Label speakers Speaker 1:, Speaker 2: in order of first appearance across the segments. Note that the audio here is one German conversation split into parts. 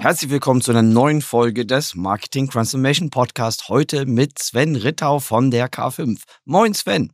Speaker 1: Herzlich willkommen zu einer neuen Folge des Marketing Transformation Podcast. Heute mit Sven Rittau von der K5. Moin Sven.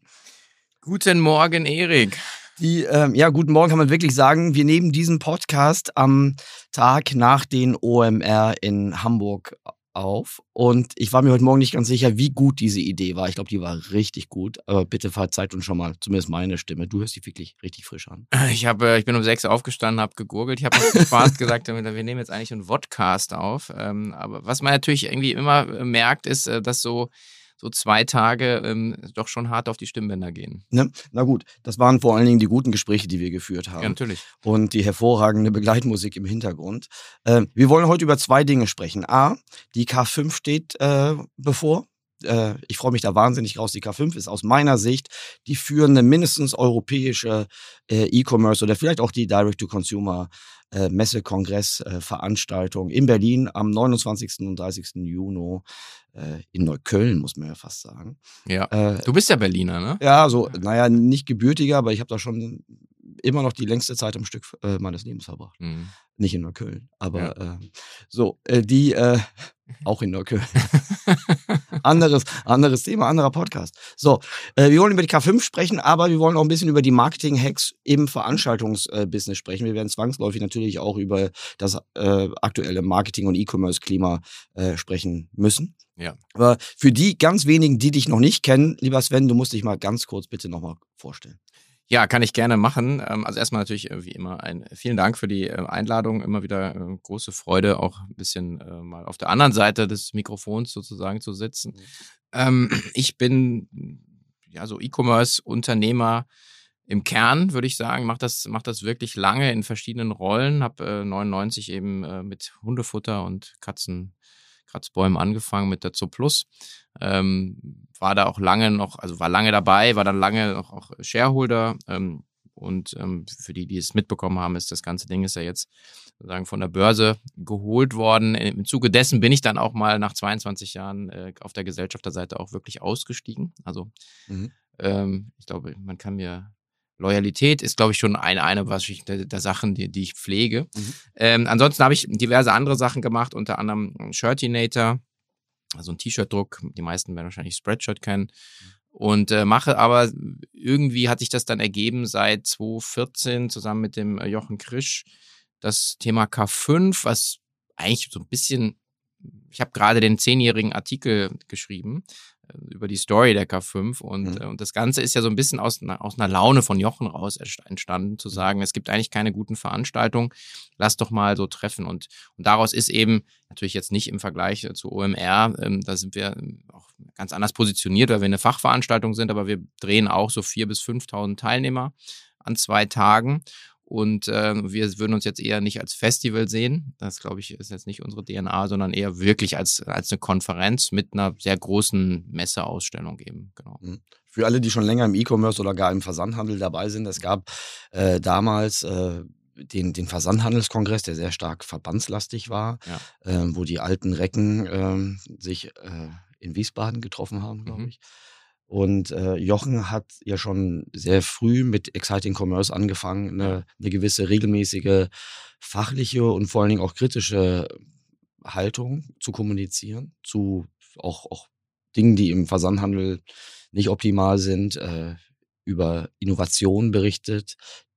Speaker 2: Guten Morgen, Erik.
Speaker 1: Die, ähm, ja, guten Morgen kann man wirklich sagen. Wir nehmen diesen Podcast am Tag nach den OMR in Hamburg auf. Und ich war mir heute Morgen nicht ganz sicher, wie gut diese Idee war. Ich glaube, die war richtig gut. Aber bitte verzeiht uns schon mal, zumindest meine Stimme. Du hörst die wirklich richtig frisch an.
Speaker 2: Ich, hab, äh, ich bin um sechs aufgestanden, habe gegurgelt. Ich habe Spaß gesagt, wir nehmen jetzt eigentlich einen Vodcast auf. Ähm, aber was man natürlich irgendwie immer äh, merkt, ist, äh, dass so so zwei Tage ähm, doch schon hart auf die Stimmbänder gehen.
Speaker 1: Ne? Na gut, das waren vor allen Dingen die guten Gespräche, die wir geführt haben.
Speaker 2: Ja, natürlich.
Speaker 1: Und die hervorragende Begleitmusik im Hintergrund. Äh, wir wollen heute über zwei Dinge sprechen. A, die K5 steht äh, bevor. Äh, ich freue mich da wahnsinnig raus. Die K5 ist aus meiner Sicht die führende, mindestens europäische äh, E-Commerce oder vielleicht auch die Direct-to-Consumer äh, Messe-Kongress-Veranstaltung in Berlin am 29. und 30. Juni äh, in Neukölln, muss man ja fast sagen.
Speaker 2: Ja. Äh, du bist ja Berliner, ne?
Speaker 1: Ja, so, naja, nicht gebürtiger, aber ich habe da schon immer noch die längste Zeit am Stück äh, meines Lebens verbracht. Mhm. Nicht in Neukölln, aber ja. äh, so, äh, die äh, auch in Neukölln. anderes, anderes Thema, anderer Podcast. So, äh, wir wollen über die K5 sprechen, aber wir wollen auch ein bisschen über die Marketing-Hacks im Veranstaltungsbusiness sprechen. Wir werden zwangsläufig natürlich auch über das äh, aktuelle Marketing- und E-Commerce-Klima äh, sprechen müssen.
Speaker 2: Ja.
Speaker 1: Aber für die ganz wenigen, die dich noch nicht kennen, lieber Sven, du musst dich mal ganz kurz bitte nochmal vorstellen.
Speaker 2: Ja, kann ich gerne machen. Ähm, also erstmal natürlich äh, wie immer ein vielen Dank für die äh, Einladung. Immer wieder äh, große Freude, auch ein bisschen mal auf der anderen Seite des Mikrofons sozusagen zu sitzen. Mhm. Ähm, ich bin ja so E-Commerce-Unternehmer im Kern, würde ich sagen, macht das, macht das wirklich lange in verschiedenen Rollen. Habe 99 eben mit Hundefutter und Katzen Kratzbäumen angefangen mit der Zooplus. Ähm, war da auch lange noch, also war lange dabei, war dann lange noch auch Shareholder. Ähm, und ähm, für die, die es mitbekommen haben, ist das ganze Ding ist ja jetzt sozusagen von der Börse geholt worden. Im Zuge dessen bin ich dann auch mal nach 22 Jahren äh, auf der Gesellschafterseite auch wirklich ausgestiegen. Also mhm. ähm, ich glaube, man kann mir Loyalität ist, glaube ich, schon eine, eine was ich, der, der Sachen, die, die ich pflege. Mhm. Ähm, ansonsten habe ich diverse andere Sachen gemacht, unter anderem Shirtinator, also ein T-Shirt-Druck. Die meisten werden wahrscheinlich Spreadshirt kennen. Und äh, mache aber, irgendwie hat sich das dann ergeben seit 2014 zusammen mit dem äh, Jochen Krisch, das Thema K5, was eigentlich so ein bisschen ich habe gerade den zehnjährigen Artikel geschrieben über die Story der K5 und, mhm. Äh, und das Ganze ist ja so ein bisschen aus, aus einer Laune von Jochen raus entstanden, zu mhm. sagen, es gibt eigentlich keine guten Veranstaltungen, lass doch mal so treffen und, und daraus ist eben natürlich jetzt nicht im Vergleich äh, zu OMR, ähm, da sind wir ähm, auch ganz anders positioniert, weil wir eine Fachveranstaltung sind, aber wir drehen auch so vier bis 5.000 Teilnehmer an zwei Tagen und äh, wir würden uns jetzt eher nicht als Festival sehen. Das, glaube ich, ist jetzt nicht unsere DNA, sondern eher wirklich als, als eine Konferenz mit einer sehr großen Messeausstellung eben. Genau.
Speaker 1: Mhm. Für alle, die schon länger im E-Commerce oder gar im Versandhandel dabei sind, es gab äh, damals äh, den, den Versandhandelskongress, der sehr stark verbandslastig war, ja. äh, wo die alten Recken ähm, sich äh, in Wiesbaden getroffen haben, glaube mhm. Und äh, Jochen hat ja schon sehr früh mit Exciting Commerce angefangen, eine, eine gewisse regelmäßige fachliche und vor allen Dingen auch kritische Haltung zu kommunizieren, zu auch, auch Dingen, die im Versandhandel nicht optimal sind, äh, über Innovation berichtet.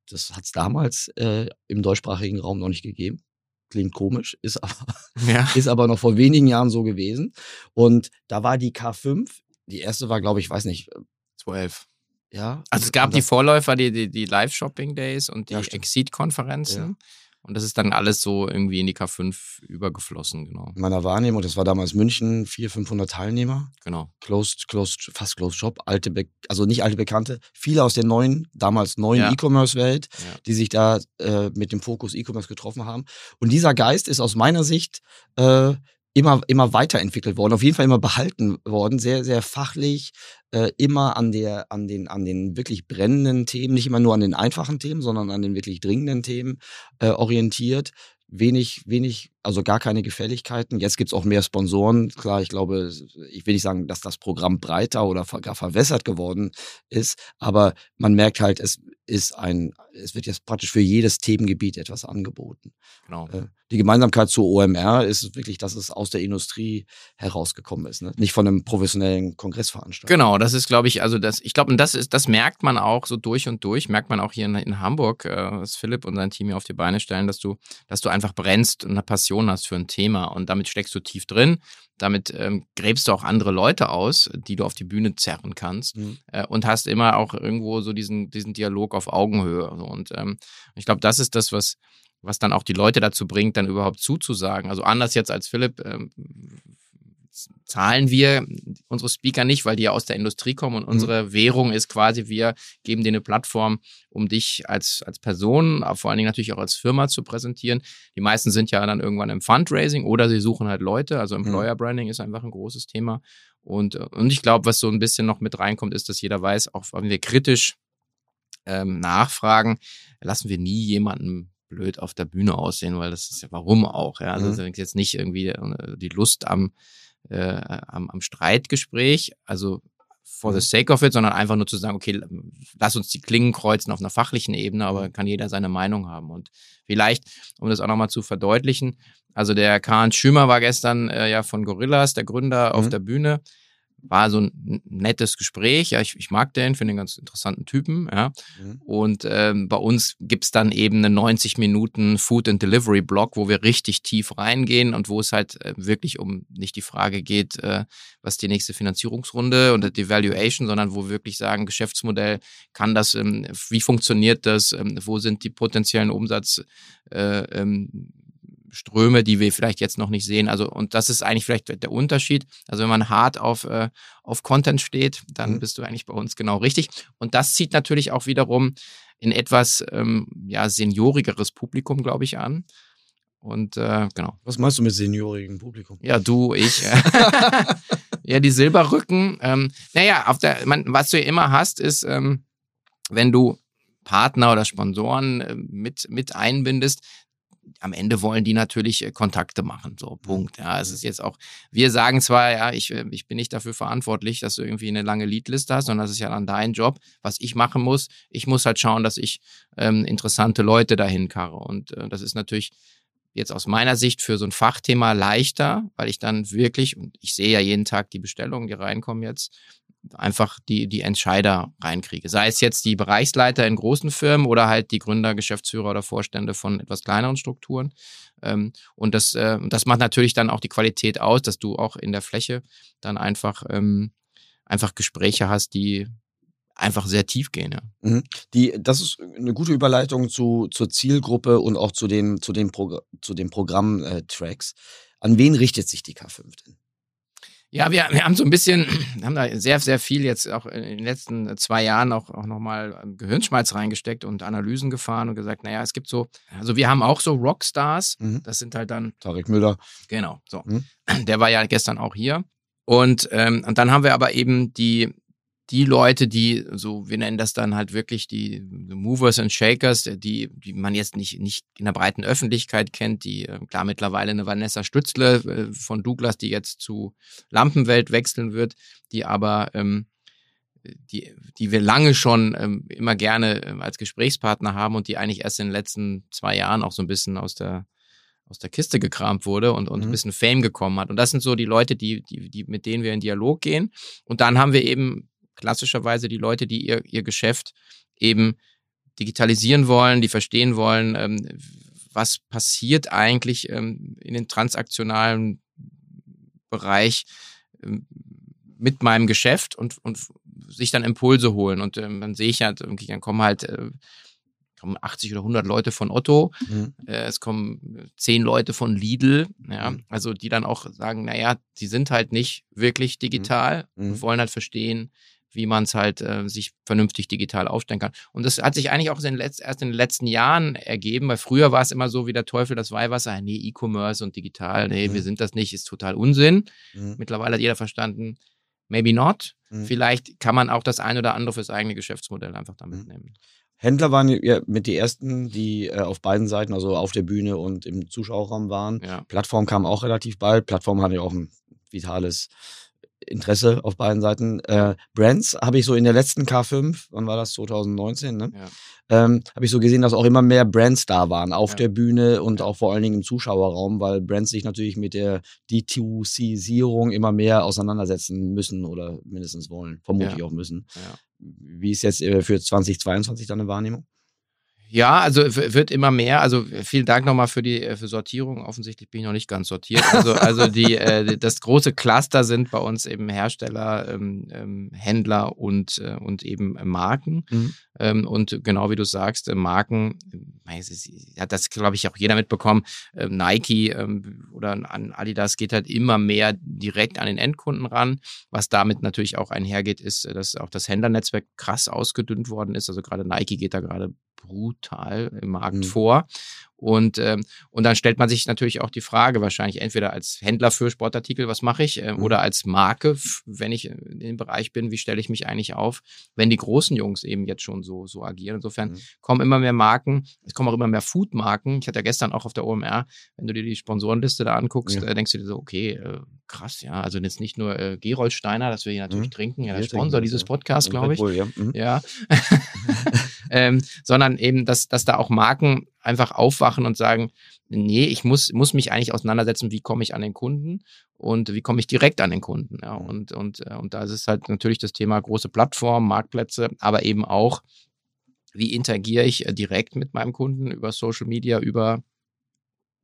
Speaker 1: Das hat es damals äh, im deutschsprachigen Raum noch nicht gegeben. Klingt komisch, ist aber, ja. ist aber noch vor wenigen Jahren so gewesen. Und da war die K5 die erste war, glaube ich, weiß nicht.
Speaker 2: 12.
Speaker 1: Äh, ja.
Speaker 2: Also es gab die Vorläufer, die, die, die Live-Shopping-Days und die ja, Exit-Konferenzen. Ja. Und das ist dann alles so irgendwie in die K5 übergeflossen, genau.
Speaker 1: In meiner Wahrnehmung, das war damals München, 400, 500 Teilnehmer.
Speaker 2: Genau.
Speaker 1: Closed, closed, fast closed shop, alte, Be also nicht alte Bekannte, viele aus der neuen, damals neuen ja. E-Commerce-Welt, ja. die sich da äh, mit dem Fokus E-Commerce getroffen haben. Und dieser Geist ist aus meiner Sicht äh, immer, immer weiterentwickelt worden, auf jeden Fall immer behalten worden, sehr, sehr fachlich, äh, immer an der, an den, an den wirklich brennenden Themen, nicht immer nur an den einfachen Themen, sondern an den wirklich dringenden Themen äh, orientiert wenig, wenig, also gar keine Gefälligkeiten. Jetzt gibt's auch mehr Sponsoren. Klar, ich glaube, ich will nicht sagen, dass das Programm breiter oder gar verwässert geworden ist, aber man merkt halt, es ist ein, es wird jetzt praktisch für jedes Themengebiet etwas angeboten. Genau. Äh, die Gemeinsamkeit zu OMR ist wirklich, dass es aus der Industrie herausgekommen ist, ne? nicht von einem professionellen Kongressveranstalter.
Speaker 2: Genau, das ist, glaube ich, also das, ich glaube, und das ist, das merkt man auch so durch und durch, merkt man auch hier in, in Hamburg, äh, was Philipp und sein Team hier auf die Beine stellen, dass du, dass du einfach brennst und eine Passion hast für ein Thema und damit steckst du tief drin. Damit ähm, gräbst du auch andere Leute aus, die du auf die Bühne zerren kannst mhm. äh, und hast immer auch irgendwo so diesen, diesen Dialog auf Augenhöhe. Und ähm, ich glaube, das ist das, was, was dann auch die Leute dazu bringt, dann überhaupt zuzusagen. Also anders jetzt als Philipp ähm, zahlen wir unsere Speaker nicht, weil die ja aus der Industrie kommen und mhm. unsere Währung ist quasi, wir geben dir eine Plattform, um dich als, als Person, aber vor allen Dingen natürlich auch als Firma zu präsentieren. Die meisten sind ja dann irgendwann im Fundraising oder sie suchen halt Leute, also mhm. Employer Branding ist einfach ein großes Thema. Und, und ich glaube, was so ein bisschen noch mit reinkommt, ist, dass jeder weiß, auch wenn wir kritisch ähm, nachfragen, lassen wir nie jemanden blöd auf der Bühne aussehen, weil das ist ja warum auch. Ja? Also mhm. das ist jetzt nicht irgendwie äh, die Lust am äh, am, am Streitgespräch, also for the mhm. sake of it, sondern einfach nur zu sagen, okay, lass uns die Klingen kreuzen auf einer fachlichen Ebene, aber mhm. kann jeder seine Meinung haben. Und vielleicht, um das auch nochmal zu verdeutlichen, also der Kahn Schümer war gestern äh, ja von Gorillas, der Gründer, mhm. auf der Bühne war so ein nettes Gespräch. Ja, ich, ich mag den, finde den ganz interessanten Typen. Ja. Mhm. Und ähm, bei uns gibt's dann eben einen 90 Minuten Food and Delivery Blog, wo wir richtig tief reingehen und wo es halt äh, wirklich um nicht die Frage geht, äh, was die nächste Finanzierungsrunde und die Valuation, sondern wo wir wirklich sagen, Geschäftsmodell, kann das, ähm, wie funktioniert das, ähm, wo sind die potenziellen Umsatz äh, ähm, Ströme, die wir vielleicht jetzt noch nicht sehen. Also, und das ist eigentlich vielleicht der Unterschied. Also, wenn man hart auf, äh, auf Content steht, dann mhm. bist du eigentlich bei uns genau richtig. Und das zieht natürlich auch wiederum in etwas ähm, ja, seniorigeres Publikum, glaube ich, an. Und äh, genau.
Speaker 1: Was meinst du mit seniorigem Publikum?
Speaker 2: Ja, du, ich. ja, die Silberrücken. Ähm, naja, auf der, man, was du ja immer hast, ist, ähm, wenn du Partner oder Sponsoren äh, mit, mit einbindest, am Ende wollen die natürlich äh, Kontakte machen. So, mhm. Punkt. Ja, es ist jetzt auch, wir sagen zwar, ja, ich, äh, ich bin nicht dafür verantwortlich, dass du irgendwie eine lange Leadliste hast, sondern das ist ja dann dein Job. Was ich machen muss, ich muss halt schauen, dass ich ähm, interessante Leute dahin karre. Und äh, das ist natürlich jetzt aus meiner Sicht für so ein Fachthema leichter, weil ich dann wirklich, und ich sehe ja jeden Tag die Bestellungen, die reinkommen jetzt, einfach die, die Entscheider reinkriege. Sei es jetzt die Bereichsleiter in großen Firmen oder halt die Gründer, Geschäftsführer oder Vorstände von etwas kleineren Strukturen. Ähm, und das, äh, das macht natürlich dann auch die Qualität aus, dass du auch in der Fläche dann einfach, ähm, einfach Gespräche hast, die einfach sehr tief gehen. Ja.
Speaker 1: Mhm. Die, das ist eine gute Überleitung zu, zur Zielgruppe und auch zu den, zu den, Progr zu den Programmtracks. An wen richtet sich die K5 denn?
Speaker 2: Ja, wir, wir haben so ein bisschen, haben da sehr, sehr viel jetzt auch in den letzten zwei Jahren auch, auch nochmal ähm, Gehirnschmalz reingesteckt und Analysen gefahren und gesagt, naja, es gibt so, also wir haben auch so Rockstars, mhm. das sind halt dann.
Speaker 1: Tarek Müller.
Speaker 2: Genau, so. Mhm. Der war ja gestern auch hier. Und, ähm, und dann haben wir aber eben die, die Leute, die so, wir nennen das dann halt wirklich die Movers and Shakers, die, die man jetzt nicht, nicht in der breiten Öffentlichkeit kennt, die äh, klar mittlerweile eine Vanessa Stützle äh, von Douglas, die jetzt zu Lampenwelt wechseln wird, die aber ähm, die, die wir lange schon ähm, immer gerne ähm, als Gesprächspartner haben und die eigentlich erst in den letzten zwei Jahren auch so ein bisschen aus der aus der Kiste gekramt wurde und, und mhm. ein bisschen Fame gekommen hat. Und das sind so die Leute, die, die, die, mit denen wir in Dialog gehen. Und dann haben wir eben klassischerweise die Leute, die ihr, ihr Geschäft eben digitalisieren wollen, die verstehen wollen, ähm, was passiert eigentlich ähm, in den transaktionalen Bereich ähm, mit meinem Geschäft und, und sich dann Impulse holen. Und ähm, dann sehe ich halt, dann kommen halt äh, kommen 80 oder 100 Leute von Otto, mhm. äh, es kommen 10 Leute von Lidl, ja, mhm. also die dann auch sagen, naja, die sind halt nicht wirklich digital mhm. und wollen halt verstehen, wie man es halt äh, sich vernünftig digital aufstellen kann. Und das hat sich eigentlich auch in letzt, erst in den letzten Jahren ergeben, weil früher war es immer so wie der Teufel das Weihwasser, nee, E-Commerce und digital, nee, mhm. wir sind das nicht, ist total Unsinn. Mhm. Mittlerweile hat jeder verstanden, maybe not. Mhm. Vielleicht kann man auch das ein oder andere fürs eigene Geschäftsmodell einfach damit mhm. nehmen.
Speaker 1: Händler waren ja mit die ersten, die äh, auf beiden Seiten, also auf der Bühne und im Zuschauerraum waren. Ja. Plattform kam auch relativ bald. Plattform hatte ja auch ein vitales Interesse auf beiden Seiten. Äh, Brands habe ich so in der letzten K5, wann war das? 2019, ne? Ja. Ähm, habe ich so gesehen, dass auch immer mehr Brands da waren auf ja. der Bühne und auch vor allen Dingen im Zuschauerraum, weil Brands sich natürlich mit der D2C-Sierung immer mehr auseinandersetzen müssen oder mindestens wollen, vermutlich ja. auch müssen. Wie ist jetzt äh, für 2022 deine Wahrnehmung?
Speaker 2: Ja, also wird immer mehr. Also vielen Dank nochmal für die äh, für Sortierung. Offensichtlich bin ich noch nicht ganz sortiert. Also, also die, äh, das große Cluster sind bei uns eben Hersteller, ähm, ähm, Händler und, äh, und eben Marken. Mhm. Ähm, und genau wie du sagst, äh, Marken, hat das, glaube ich, auch jeder mitbekommen. Äh, Nike ähm, oder an Adidas geht halt immer mehr direkt an den Endkunden ran. Was damit natürlich auch einhergeht, ist, dass auch das Händlernetzwerk krass ausgedünnt worden ist. Also gerade Nike geht da gerade brutal im Markt mhm. vor. Und, ähm, und dann stellt man sich natürlich auch die Frage, wahrscheinlich entweder als Händler für Sportartikel, was mache ich, äh, mhm. oder als Marke, wenn ich in dem Bereich bin, wie stelle ich mich eigentlich auf, wenn die großen Jungs eben jetzt schon so, so agieren. Insofern mhm. kommen immer mehr Marken, es kommen auch immer mehr Food-Marken. Ich hatte ja gestern auch auf der OMR, wenn du dir die Sponsorenliste da anguckst, ja. äh, denkst du dir so, okay, äh, krass, ja, also jetzt nicht nur äh, Gerold Steiner, das wir hier natürlich mhm. trinken, ja, der Sponsor dieses Podcasts, glaube ich. Wohl, ja. Mhm. ja. ähm, sondern eben, dass, dass da auch Marken einfach aufwachen und sagen, nee, ich muss, muss mich eigentlich auseinandersetzen, wie komme ich an den Kunden und wie komme ich direkt an den Kunden. Ja, und, und, äh, und da ist es halt natürlich das Thema große Plattformen, Marktplätze, aber eben auch, wie interagiere ich äh, direkt mit meinem Kunden über Social Media, über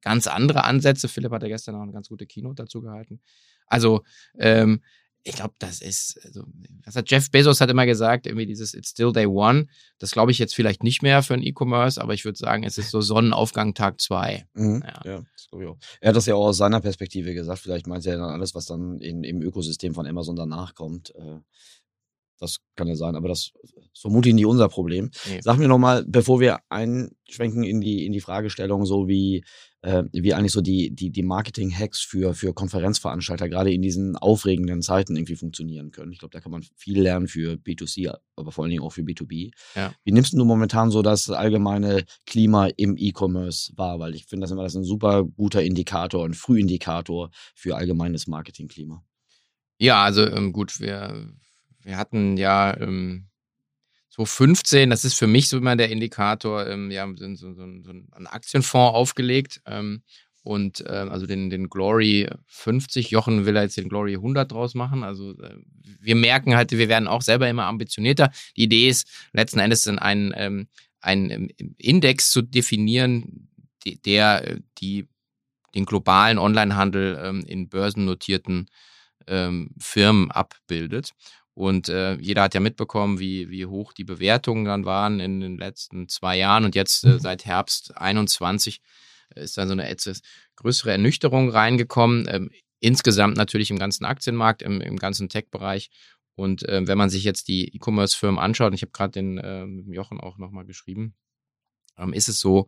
Speaker 2: ganz andere Ansätze. Philipp hat ja gestern auch eine ganz gute Keynote dazu gehalten. Also ähm, ich glaube, das ist, also, was hat Jeff Bezos hat immer gesagt, irgendwie dieses It's still day one. Das glaube ich jetzt vielleicht nicht mehr für ein E-Commerce, aber ich würde sagen, es ist so Sonnenaufgang Tag zwei.
Speaker 1: Mhm. Ja. ja, das glaube ich auch. Er hat das ja auch aus seiner Perspektive gesagt. Vielleicht meint er dann alles, was dann in, im Ökosystem von Amazon danach kommt. Äh, das kann ja sein, aber das ist vermutlich nicht unser Problem. Nee. Sag mir nochmal, bevor wir einschwenken in die, in die Fragestellung, so wie, äh, wie eigentlich so die, die, die Marketing-Hacks für, für Konferenzveranstalter gerade in diesen aufregenden Zeiten irgendwie funktionieren können. Ich glaube, da kann man viel lernen für B2C, aber vor allen Dingen auch für B2B. Ja. Wie nimmst du momentan so das allgemeine Klima im E-Commerce wahr? Weil ich finde das immer das ist ein super guter Indikator, ein Frühindikator für allgemeines Marketingklima.
Speaker 2: Ja, also ähm, gut, wir wir hatten ja ähm, 2015, das ist für mich so immer der Indikator, ähm, ja, so, so, so, einen Aktienfonds aufgelegt ähm, und äh, also den, den Glory 50. Jochen will jetzt den Glory 100 draus machen. Also äh, wir merken halt, wir werden auch selber immer ambitionierter. Die Idee ist letzten Endes dann einen, ähm, einen ähm, Index zu definieren, der äh, die, den globalen Onlinehandel ähm, in börsennotierten ähm, Firmen abbildet. Und äh, jeder hat ja mitbekommen, wie, wie hoch die Bewertungen dann waren in den letzten zwei Jahren. Und jetzt äh, mhm. seit Herbst 21 äh, ist dann so eine etwas größere Ernüchterung reingekommen. Ähm, insgesamt natürlich im ganzen Aktienmarkt, im, im ganzen Tech-Bereich. Und äh, wenn man sich jetzt die E-Commerce-Firmen anschaut, und ich habe gerade den äh, Jochen auch nochmal geschrieben, ähm, ist es so,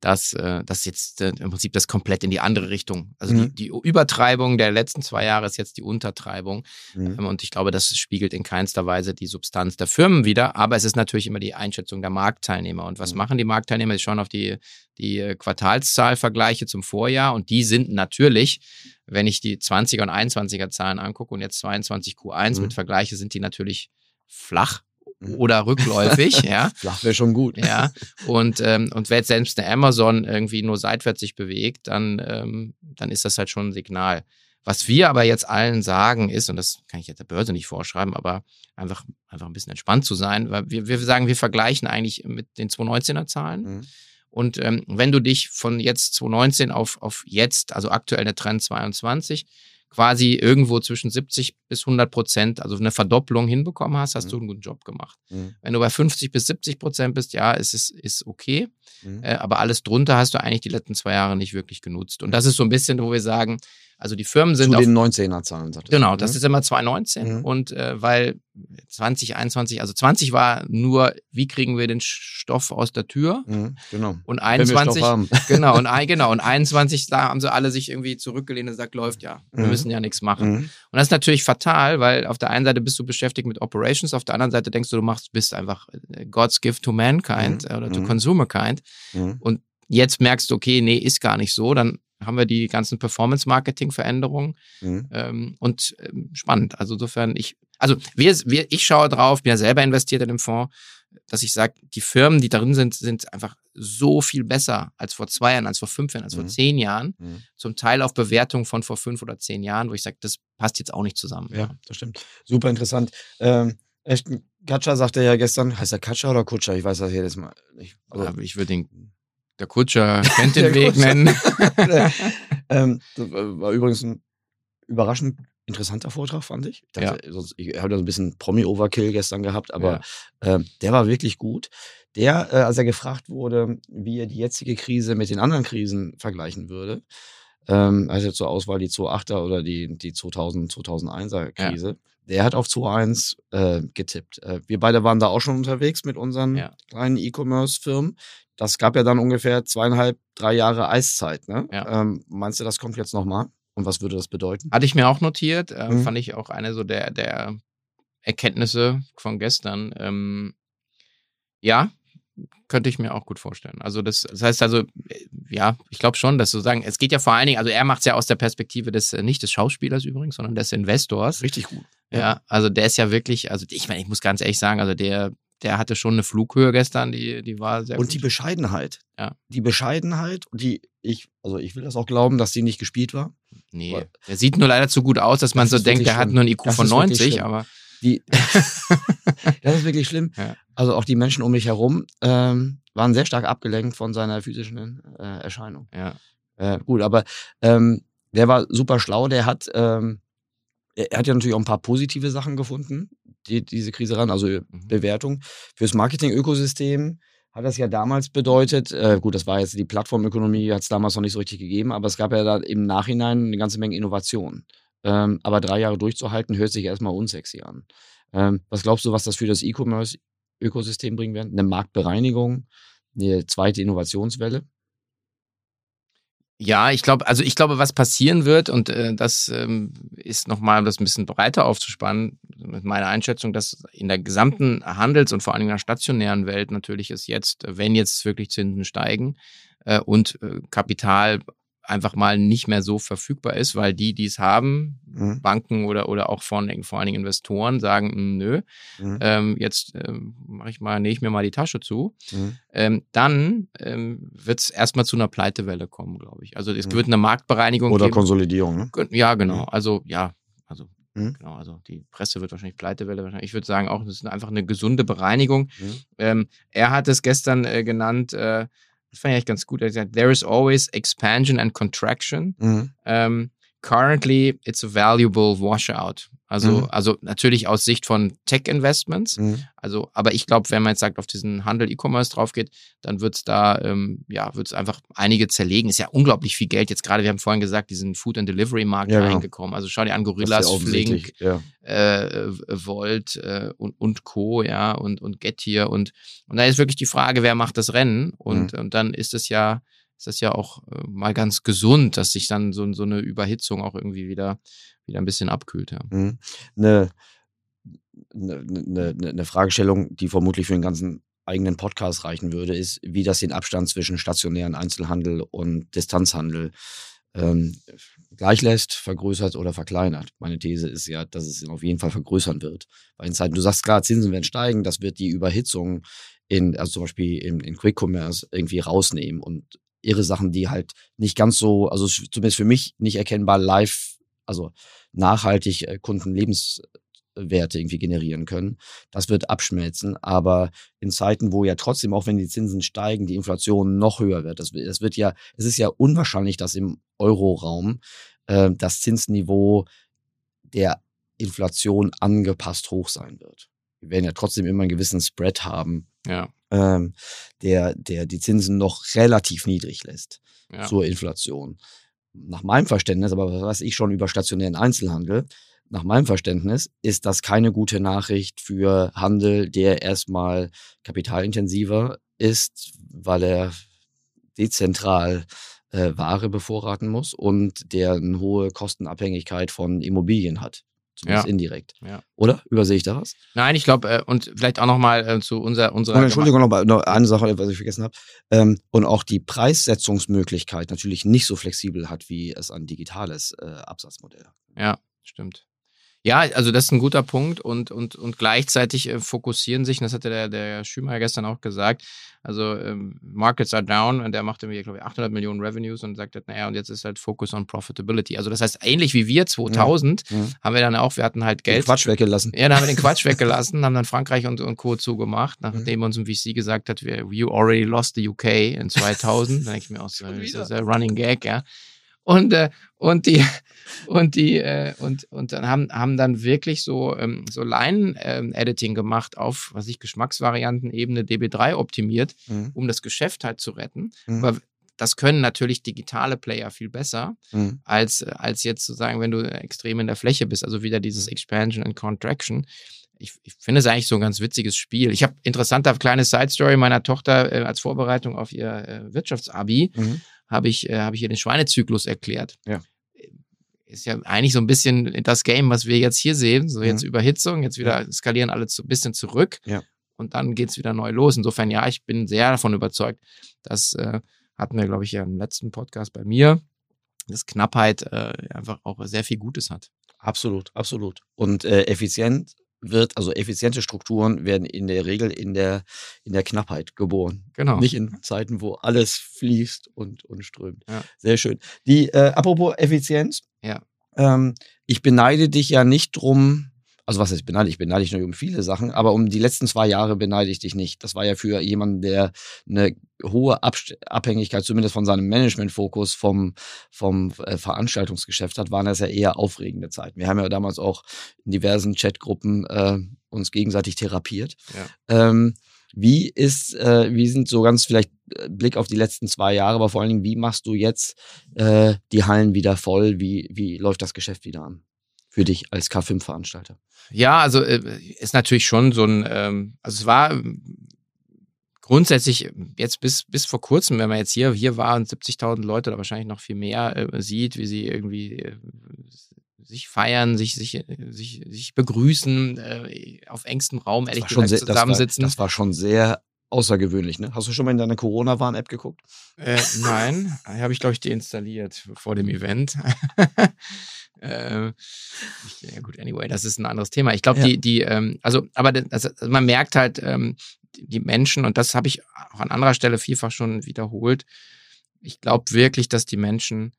Speaker 2: dass äh, das jetzt äh, im Prinzip das komplett in die andere Richtung. Also mhm. die, die Übertreibung der letzten zwei Jahre ist jetzt die Untertreibung. Mhm. Ähm, und ich glaube, das spiegelt in keinster Weise die Substanz der Firmen wieder. Aber es ist natürlich immer die Einschätzung der Marktteilnehmer. Und was mhm. machen die Marktteilnehmer? Sie schauen auf die, die äh, Quartalszahlvergleiche zum Vorjahr. Und die sind natürlich, wenn ich die 20er und 21er Zahlen angucke und jetzt 22 Q1 mit mhm. vergleiche, sind die natürlich flach. Oder rückläufig, ja.
Speaker 1: Flach wäre schon gut.
Speaker 2: Ja. Und, ähm, und wenn selbst eine Amazon irgendwie nur seitwärts sich bewegt, dann, ähm, dann ist das halt schon ein Signal. Was wir aber jetzt allen sagen ist, und das kann ich jetzt der Börse nicht vorschreiben, aber einfach, einfach ein bisschen entspannt zu sein, weil wir, wir sagen, wir vergleichen eigentlich mit den 2019er Zahlen. Mhm. Und ähm, wenn du dich von jetzt 2019 auf, auf jetzt, also aktuell eine Trend 22, quasi irgendwo zwischen 70 bis 100 Prozent, also eine Verdopplung hinbekommen hast, hast mhm. du einen guten Job gemacht. Mhm. Wenn du bei 50 bis 70 Prozent bist, ja, ist es ist okay. Mhm. Äh, aber alles drunter hast du eigentlich die letzten zwei Jahre nicht wirklich genutzt. Und das ist so ein bisschen, wo wir sagen, Also die Firmen sind
Speaker 1: Zu den 19er Zahlen, sagt
Speaker 2: Genau, das
Speaker 1: ne?
Speaker 2: ist immer 2019
Speaker 1: Mhm.
Speaker 2: und äh, weil 2021, also 20 war nur, wie kriegen wir den Stoff aus der Tür
Speaker 1: Mhm, genau.
Speaker 2: und
Speaker 1: Wenn wir Stoff
Speaker 2: 21,
Speaker 1: haben.
Speaker 2: genau, und genau, und 21, da haben sie alle sich irgendwie zurückgelehnt und gesagt, läuft ja, wir
Speaker 1: Mhm.
Speaker 2: müssen ja nichts machen.
Speaker 1: Mhm.
Speaker 2: Und das ist natürlich fatal, weil auf der einen Seite bist du beschäftigt mit Operations, auf der anderen Seite denkst du, du machst, bist einfach äh, God's gift to mankind
Speaker 1: Mhm.
Speaker 2: oder to
Speaker 1: Mhm.
Speaker 2: consumerkind.
Speaker 1: Mhm.
Speaker 2: Und jetzt merkst du, okay, nee, ist gar nicht so. Dann haben wir die ganzen Performance-Marketing-Veränderungen
Speaker 1: Mhm.
Speaker 2: ähm, und ähm, spannend. Also insofern, ich, also wir, wir, ich schaue drauf, bin ja selber investiert in dem Fonds, dass ich sage, die Firmen, die darin sind, sind einfach so viel besser als vor zwei Jahren, als vor fünf Jahren, als vor
Speaker 1: Mhm.
Speaker 2: zehn Jahren.
Speaker 1: Mhm.
Speaker 2: Zum Teil auf Bewertung von vor fünf oder zehn Jahren, wo ich sage, das passt jetzt auch nicht zusammen.
Speaker 1: Ja, das stimmt. Super interessant. Ähm, Katscher sagte ja gestern, heißt er Katscher oder Kutscher? Ich weiß das jedes Mal nicht. Also,
Speaker 2: Aber ich würde den, der Kutscher kennt den Weg nennen.
Speaker 1: ähm, das war übrigens ein überraschend interessanter Vortrag, fand ich. Ich, dachte, sonst, ich habe da so ein bisschen Promi-Overkill gestern gehabt, aber ähm, der war wirklich gut. Der, äh, als er gefragt wurde, wie er die jetzige Krise mit den anderen Krisen vergleichen würde, ähm, also zur Auswahl die 2.8er oder die, die 2000, 2001er Krise, der hat auf 2.1 äh, getippt. Äh, wir beide waren da auch schon unterwegs mit unseren
Speaker 2: Ja.
Speaker 1: kleinen E-Commerce-Firmen. Das gab ja dann ungefähr zweieinhalb, drei Jahre Eiszeit. Ne?
Speaker 2: Ja.
Speaker 1: Ähm, meinst du, das kommt jetzt nochmal? Und was würde das bedeuten?
Speaker 2: Hatte ich mir auch notiert, äh,
Speaker 1: Mhm.
Speaker 2: fand ich auch eine so der, der Erkenntnisse von gestern. Ähm, ja, könnte ich mir auch gut vorstellen. Also das, das heißt also, äh, ja, ich glaube schon, dass sozusagen, es geht ja vor allen Dingen, also er macht es ja aus der Perspektive des, äh, nicht des Schauspielers übrigens, sondern des Investors.
Speaker 1: Richtig gut.
Speaker 2: Ja, also der ist ja wirklich, also ich meine, ich muss ganz ehrlich sagen, also der, der hatte schon eine Flughöhe gestern, die, die war sehr
Speaker 1: Und die
Speaker 2: gut.
Speaker 1: Bescheidenheit.
Speaker 2: Ja.
Speaker 1: Die Bescheidenheit, die ich, also ich will das auch glauben, dass die nicht gespielt war.
Speaker 2: Nee, der sieht nur leider zu gut aus, dass man
Speaker 1: Das
Speaker 2: so
Speaker 1: ist
Speaker 2: denkt, der hat
Speaker 1: schlimm.
Speaker 2: nur ein IQ
Speaker 1: Das
Speaker 2: von
Speaker 1: ist wirklich
Speaker 2: 90,
Speaker 1: schlimm.
Speaker 2: aber
Speaker 1: Die, das ist wirklich schlimm.
Speaker 2: Ja.
Speaker 1: Also auch die Menschen um mich herum ähm, waren sehr stark abgelenkt von seiner physischen äh, Erscheinung.
Speaker 2: ja.
Speaker 1: Äh, gut, aber ähm, der war super schlau. Der hat, ähm, er hat ja natürlich auch ein paar positive Sachen gefunden, die diese Krise ran, also
Speaker 2: Mhm.
Speaker 1: Bewertung. Fürs Marketing-Ökosystem hat das ja damals bedeutet, äh, gut, das war jetzt die Plattformökonomie, hat es damals noch nicht so richtig gegeben, aber es gab ja da im Nachhinein eine ganze Menge Innovation. Ähm, aber drei Jahre durchzuhalten, hört sich erstmal unsexy an. Ähm, was glaubst du, was das für das E-Commerce-Ökosystem bringen wird? Eine Marktbereinigung, eine zweite Innovationswelle?
Speaker 2: Ja, ich glaube, also ich glaube, was passieren wird, und äh, das ähm, ist nochmal, um das ein bisschen breiter aufzuspannen, mit meiner Einschätzung, dass in der gesamten Handels- und vor allem in der stationären Welt natürlich ist jetzt, wenn jetzt wirklich Zinsen steigen äh, und äh, Kapital einfach mal nicht mehr so verfügbar ist, weil die, die es haben,
Speaker 1: Mhm.
Speaker 2: Banken oder, oder auch vor, allen- vor allen Dingen Investoren sagen, "Mm, nö,
Speaker 1: Mhm.
Speaker 2: ähm, jetzt ähm, mache ich mal, nähe ich mir mal die Tasche zu
Speaker 1: Mhm.
Speaker 2: ähm, dann ähm, wird es erstmal zu einer Pleitewelle kommen, glaube ich. Also es
Speaker 1: Mhm.
Speaker 2: wird eine Marktbereinigung
Speaker 1: Oder
Speaker 2: geben.
Speaker 1: Konsolidierung, ne?
Speaker 2: Ja, genau.
Speaker 1: Mhm.
Speaker 2: Also ja, also
Speaker 1: Mhm.
Speaker 2: genau. Also die Presse wird wahrscheinlich Pleitewelle wahrscheinlich. Ich würde sagen auch, das ist einfach eine gesunde Bereinigung. Ähm, er hat es gestern äh, genannt. Äh, das fand ich eigentlich ganz gut. Er hat gesagt, there is always expansion and contraction.
Speaker 1: Mhm.
Speaker 2: Ähm, currently, it's a valuable washout. Also,
Speaker 1: Mhm.
Speaker 2: also natürlich aus Sicht von Tech-Investments.
Speaker 1: Mhm.
Speaker 2: Also, aber ich glaube, wenn man jetzt sagt, auf diesen Handel E-Commerce drauf geht, dann wird es da, ähm, ja, wird es einfach einige zerlegen. Ist ja unglaublich viel Geld. Jetzt gerade, wir haben vorhin gesagt, diesen Food and Delivery Markt
Speaker 1: Ja, genau.
Speaker 2: reingekommen. Also schau dir an, Gorillas, Flink,
Speaker 1: Ja.
Speaker 2: äh, Volt äh, und, und Co., ja, und, und Getir und, und da ist wirklich die Frage, wer macht das Rennen? Und,
Speaker 1: Mhm.
Speaker 2: und dann ist es ja, ist das ja auch äh, mal ganz gesund, dass sich dann so, so eine Überhitzung auch irgendwie wieder, wieder ein bisschen abkühlt, ja.
Speaker 1: Mhm. Eine, eine, eine, eine Fragestellung, die vermutlich für den ganzen eigenen Podcast reichen würde, ist, wie das den Abstand zwischen stationären Einzelhandel und Distanzhandel ähm, gleich lässt, vergrößert oder verkleinert. Meine These ist ja, dass es ihn auf jeden Fall vergrößern wird. Weil in Zeiten, du sagst klar, Zinsen werden steigen, das wird die Überhitzung in, also zum Beispiel in, in Quick Commerce irgendwie rausnehmen und ihre Sachen, die halt nicht ganz so, also zumindest für mich nicht erkennbar live, also nachhaltig äh, Kundenlebenswerte irgendwie generieren können. Das wird abschmelzen, aber in Zeiten, wo ja trotzdem, auch wenn die Zinsen steigen, die Inflation noch höher wird, das, das wird ja, es ist ja unwahrscheinlich, dass im Euroraum äh, das Zinsniveau der Inflation angepasst hoch sein wird. Wir werden ja trotzdem immer einen gewissen Spread haben,
Speaker 2: Ja,
Speaker 1: ähm, der, der die Zinsen noch relativ niedrig lässt
Speaker 2: ja.
Speaker 1: zur Inflation. nach meinem Verständnis, aber was weiß ich schon über stationären Einzelhandel, nach meinem Verständnis ist das keine gute Nachricht für Handel, der erstmal kapitalintensiver ist, weil er dezentral äh, Ware bevorraten muss und der eine hohe Kostenabhängigkeit von Immobilien hat. Zumindest ja. indirekt. Ja. Oder? Übersehe ich da was?
Speaker 2: Nein, ich glaube, äh, und vielleicht auch nochmal äh, zu unser, unserer.
Speaker 1: Und Entschuldigung, noch, noch eine Sache, was ich vergessen habe. Ähm, und auch die Preissetzungsmöglichkeit natürlich nicht so flexibel hat, wie es ein digitales äh, Absatzmodell.
Speaker 2: Ja, stimmt. Ja, also das ist ein guter Punkt und, und, und gleichzeitig äh, fokussieren sich, und das hatte der, der Schümer gestern auch gesagt, also ähm, Markets are down und der macht irgendwie, glaube ich, 800 Millionen Revenues und sagt, halt, naja, und jetzt ist halt Focus on Profitability. Also das heißt, ähnlich wie wir 2000 ja. Ja. haben wir dann auch, wir hatten halt Geld.
Speaker 1: Den Quatsch weggelassen.
Speaker 2: Ja, dann haben wir den Quatsch weggelassen, haben dann Frankreich und, und Co. zugemacht, nachdem mhm. uns ein VC gesagt hat, wir, you already lost the UK in 2000. dann denke ich mir auch, so, das ist ein Running Gag, ja. Und, äh, und die, und die, äh, und, und dann haben, haben dann wirklich so, ähm, so Line-Editing ähm, gemacht auf, was ich, Geschmacksvarianten-Ebene DB3 optimiert, mhm. um das Geschäft halt zu retten. Mhm. Aber das können natürlich digitale Player viel besser, mhm. als, als jetzt zu sagen, wenn du extrem in der Fläche bist, also wieder dieses Expansion and Contraction. Ich, ich finde es eigentlich so ein ganz witziges Spiel. Ich habe interessanter kleine Side Story meiner Tochter äh, als Vorbereitung auf ihr äh, Wirtschaftsabi. Mhm habe ich, äh, hab ich hier den Schweinezyklus erklärt.
Speaker 1: Ja.
Speaker 2: Ist ja eigentlich so ein bisschen das Game, was wir jetzt hier sehen. So jetzt mhm. Überhitzung, jetzt wieder skalieren alle so ein bisschen zurück.
Speaker 1: Ja.
Speaker 2: Und dann geht es wieder neu los. Insofern, ja, ich bin sehr davon überzeugt, dass äh, hatten wir, glaube ich, ja im letzten Podcast bei mir, dass Knappheit äh, einfach auch sehr viel Gutes hat.
Speaker 1: Absolut, absolut. Und äh, effizient wird, also effiziente Strukturen werden in der Regel in der, in der Knappheit geboren.
Speaker 2: Genau.
Speaker 1: Nicht in Zeiten, wo alles fließt und, und strömt. Ja. Sehr schön. Die, äh, apropos Effizienz.
Speaker 2: Ja.
Speaker 1: Ähm, ich beneide dich ja nicht drum, also was heißt beneide? Ich beneide dich nur um viele Sachen, aber um die letzten zwei Jahre beneide ich dich nicht. Das war ja für jemanden, der eine hohe Abhängigkeit, zumindest von seinem Managementfokus vom, vom äh, Veranstaltungsgeschäft hat, waren das ja eher aufregende Zeiten. Wir haben ja damals auch in diversen Chatgruppen äh, uns gegenseitig therapiert. Ja. Ähm, wie ist, äh, wie sind so ganz vielleicht äh, Blick auf die letzten zwei Jahre, aber vor allen Dingen, wie machst du jetzt äh, die Hallen wieder voll? Wie, wie läuft das Geschäft wieder an? Für dich als K5-Veranstalter?
Speaker 2: Ja, also äh, ist natürlich schon so ein, ähm, also es war grundsätzlich jetzt bis, bis vor kurzem, wenn man jetzt hier, hier waren 70.000 Leute oder wahrscheinlich noch viel mehr äh, sieht, wie sie irgendwie äh, sich feiern, sich, sich, sich, sich begrüßen, äh, auf engstem Raum, ehrlich gesagt,
Speaker 1: sehr,
Speaker 2: zusammensitzen.
Speaker 1: Das war, das war schon sehr außergewöhnlich, ne? Hast du schon mal in deine Corona-Warn-App geguckt?
Speaker 2: Äh, nein, habe ich, glaube ich, deinstalliert vor dem Event. äh, ja gut, anyway, das ist ein anderes Thema. Ich glaube, ja. die, die, ähm, also, aber das, also man merkt halt, ähm, die Menschen, und das habe ich auch an anderer Stelle vielfach schon wiederholt, ich glaube wirklich, dass die Menschen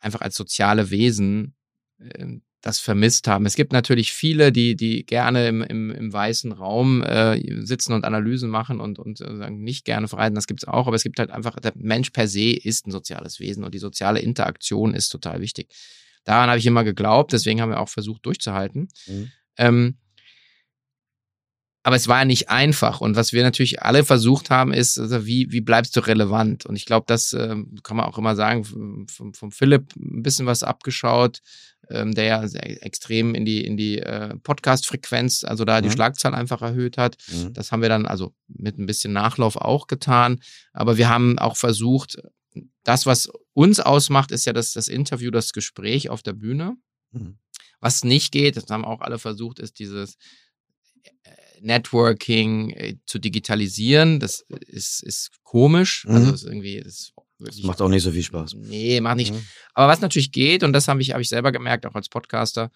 Speaker 2: einfach als soziale Wesen äh, das vermisst haben. Es gibt natürlich viele, die, die gerne im, im, im weißen Raum äh, sitzen und Analysen machen und, und äh, sagen, nicht gerne verreisen. Das gibt es auch, aber es gibt halt einfach, der Mensch per se ist ein soziales Wesen und die soziale Interaktion ist total wichtig. Daran habe ich immer geglaubt, deswegen haben wir auch versucht durchzuhalten. Mhm. Ähm, aber es war ja nicht einfach. Und was wir natürlich alle versucht haben, ist, also wie, wie bleibst du relevant? Und ich glaube, das äh, kann man auch immer sagen, vom, vom Philipp ein bisschen was abgeschaut, ähm, der ja extrem in die, in die äh, Podcast-Frequenz, also da mhm. die Schlagzahl einfach erhöht hat. Mhm. Das haben wir dann also mit ein bisschen Nachlauf auch getan. Aber wir haben auch versucht, das, was uns ausmacht, ist ja das, das Interview, das Gespräch auf der Bühne. Mhm. Was nicht geht, das haben auch alle versucht, ist dieses Networking äh, zu digitalisieren. Das ist, ist komisch. Also mhm. Also ist irgendwie, das,
Speaker 1: das macht auch nicht so viel Spaß.
Speaker 2: Nee, macht nicht. Mhm. Aber was natürlich geht, und das habe ich, hab ich selber gemerkt, auch als Podcaster,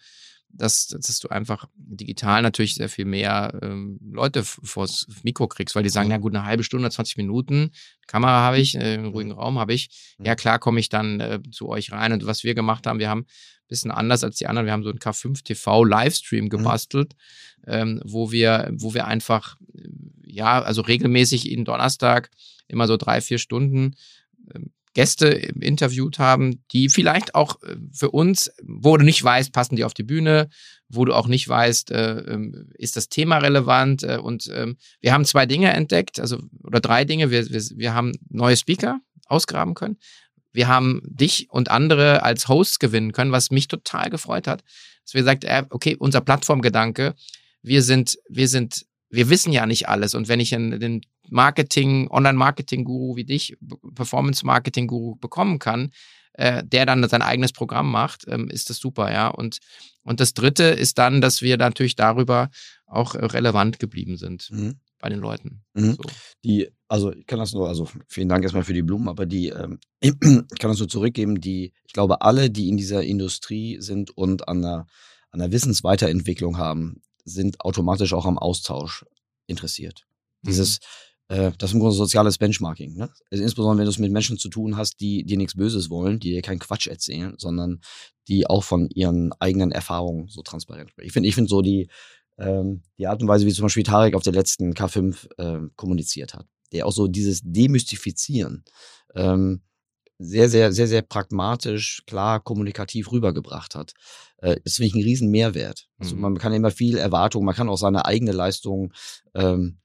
Speaker 2: dass, dass du einfach digital natürlich sehr viel mehr ähm, Leute vors Mikro kriegst, weil die sagen, ja gut, eine halbe Stunde, 20 Minuten, Kamera habe ich, äh, einen ruhigen Raum habe ich. Ja klar, komme ich dann äh, zu euch rein. Und was wir gemacht haben, wir haben ein bisschen anders als die anderen, wir haben so einen K5 TV Livestream mhm. gebastelt, mhm. ähm, wo wir, wo wir einfach, ja, also regelmäßig jeden Donnerstag immer so drei, vier Stunden ähm, Gäste interviewt haben, die vielleicht auch äh, für uns, wo du nicht weißt, passen die auf die Bühne, wo du auch nicht weißt, äh, ähm, ist das Thema relevant. Äh, und äh, wir haben zwei Dinge entdeckt, also oder drei Dinge. Wir, wir, wir haben neue Speaker ausgraben können. Wir haben dich und andere als Hosts gewinnen können, was mich total gefreut hat. Dass wir gesagt, okay, unser Plattformgedanke, wir sind, wir sind, wir wissen ja nicht alles. Und wenn ich den Marketing, Online-Marketing-Guru wie dich, Performance-Marketing-Guru bekommen kann, äh, der dann sein eigenes Programm macht, ähm, ist das super, ja. Und, und das dritte ist dann, dass wir natürlich darüber auch relevant geblieben sind. Mhm bei den Leuten.
Speaker 1: Mhm. So. Die, also ich kann das nur, also vielen Dank erstmal für die Blumen, aber die, ähm, ich kann das nur zurückgeben, die, ich glaube, alle, die in dieser Industrie sind und an einer, an einer Wissensweiterentwicklung haben, sind automatisch auch am Austausch interessiert. Mhm. Dieses, äh, das ist im Grunde soziales Benchmarking. Ne? Also insbesondere, wenn du es mit Menschen zu tun hast, die dir nichts Böses wollen, die dir keinen Quatsch erzählen, sondern die auch von ihren eigenen Erfahrungen so transparent sprechen. Ich finde, ich finde so die, ähm, die Art und Weise, wie zum Beispiel Tarek auf der letzten K5 äh, kommuniziert hat, der auch so dieses Demystifizieren ähm, sehr, sehr, sehr, sehr pragmatisch, klar, kommunikativ rübergebracht hat. Äh, das finde ich einen riesen Mehrwert. Also mhm. man kann immer viel Erwartung, man kann auch seine eigene Leistung ähm,